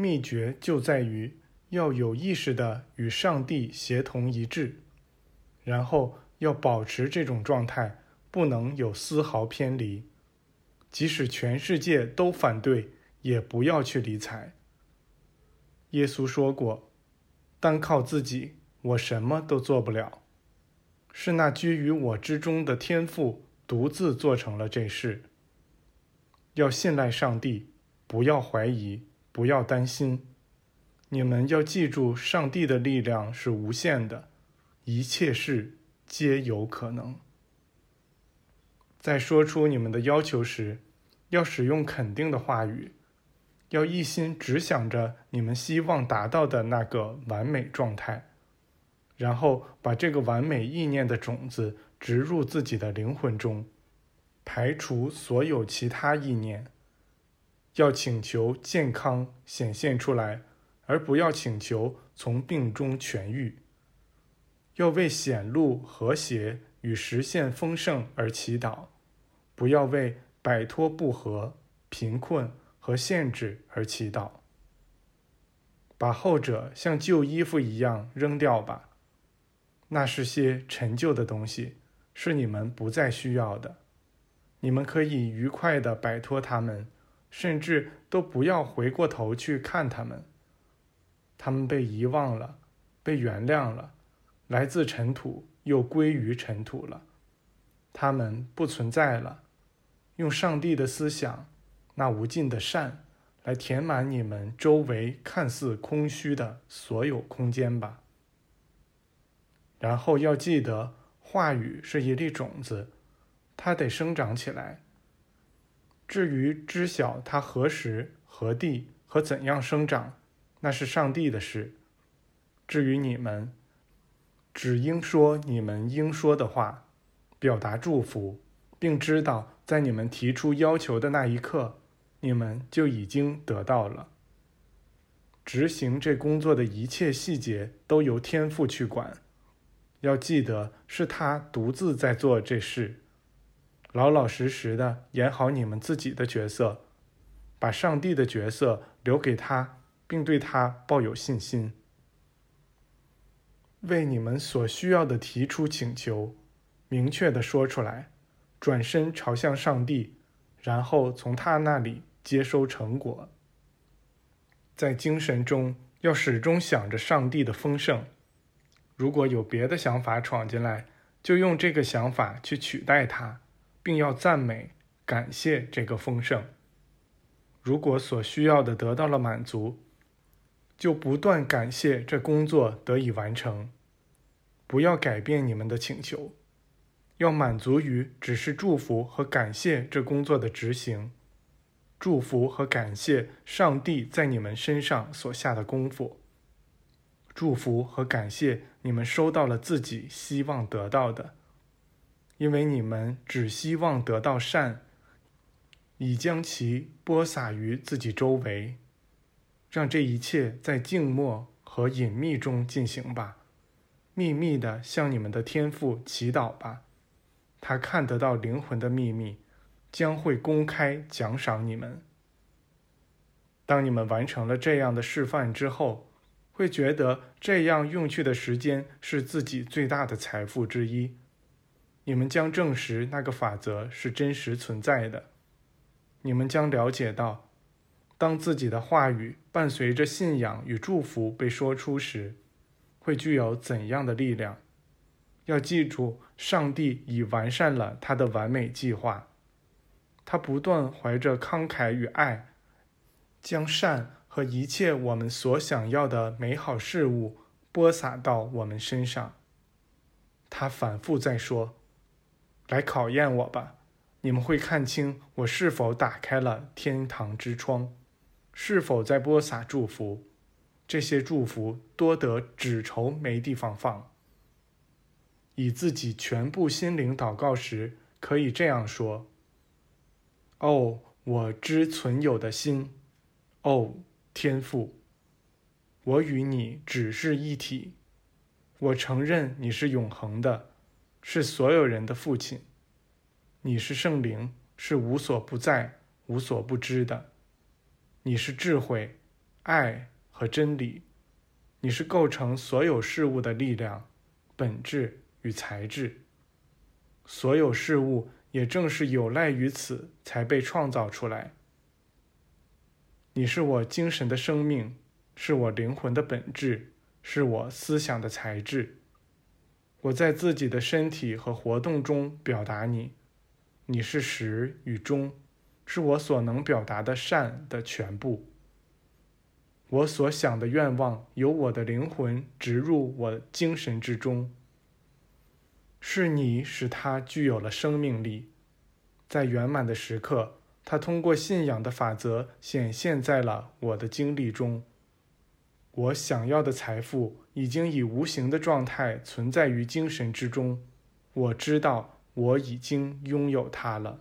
秘诀就在于要有意识的与上帝协同一致，然后要保持这种状态，不能有丝毫偏离。即使全世界都反对，也不要去理睬。耶稣说过：“单靠自己，我什么都做不了。是那居于我之中的天赋独自做成了这事。要信赖上帝，不要怀疑，不要担心。你们要记住，上帝的力量是无限的，一切事皆有可能。”在说出你们的要求时，要使用肯定的话语，要一心只想着你们希望达到的那个完美状态，然后把这个完美意念的种子植入自己的灵魂中，排除所有其他意念。要请求健康显现出来，而不要请求从病中痊愈。要为显露和谐与实现丰盛而祈祷。不要为摆脱不和、贫困和限制而祈祷。把后者像旧衣服一样扔掉吧，那是些陈旧的东西，是你们不再需要的。你们可以愉快地摆脱它们，甚至都不要回过头去看他们。他们被遗忘了，被原谅了，来自尘土又归于尘土了。他们不存在了。用上帝的思想，那无尽的善，来填满你们周围看似空虚的所有空间吧。然后要记得，话语是一粒种子，它得生长起来。至于知晓它何时、何地和怎样生长，那是上帝的事。至于你们，只应说你们应说的话，表达祝福。并知道，在你们提出要求的那一刻，你们就已经得到了。执行这工作的一切细节都由天父去管，要记得是他独自在做这事。老老实实的演好你们自己的角色，把上帝的角色留给他，并对他抱有信心。为你们所需要的提出请求，明确的说出来。转身朝向上帝，然后从他那里接收成果。在精神中要始终想着上帝的丰盛。如果有别的想法闯进来，就用这个想法去取代它，并要赞美、感谢这个丰盛。如果所需要的得到了满足，就不断感谢这工作得以完成。不要改变你们的请求。要满足于只是祝福和感谢这工作的执行，祝福和感谢上帝在你们身上所下的功夫，祝福和感谢你们收到了自己希望得到的，因为你们只希望得到善，已将其播撒于自己周围，让这一切在静默和隐秘中进行吧，秘密的向你们的天父祈祷吧。他看得到灵魂的秘密，将会公开奖赏你们。当你们完成了这样的示范之后，会觉得这样用去的时间是自己最大的财富之一。你们将证实那个法则是真实存在的。你们将了解到，当自己的话语伴随着信仰与祝福被说出时，会具有怎样的力量。要记住，上帝已完善了他的完美计划。他不断怀着慷慨与爱，将善和一切我们所想要的美好事物播撒到我们身上。他反复在说：“来考验我吧，你们会看清我是否打开了天堂之窗，是否在播撒祝福。这些祝福多得纸愁没地方放。”以自己全部心灵祷告时，可以这样说：“哦，我之存有的心，哦，天父，我与你只是一体。我承认你是永恒的，是所有人的父亲。你是圣灵，是无所不在、无所不知的。你是智慧，爱和真理。你是构成所有事物的力量、本质与材质。所有事物也正是有赖于此才被创造出来。你是我精神的生命，是我灵魂的本质，是我思想的材质。我在自己的身体和活动中表达你。你是始与终，是我所能表达的善的全部。我所想的愿望由我的灵魂植入我精神之中。是你使它具有了生命力，在圆满的时刻，它通过信仰的法则显现在了我的经历中。我想要的财富已经以无形的状态存在于精神之中，我知道我已经拥有它了。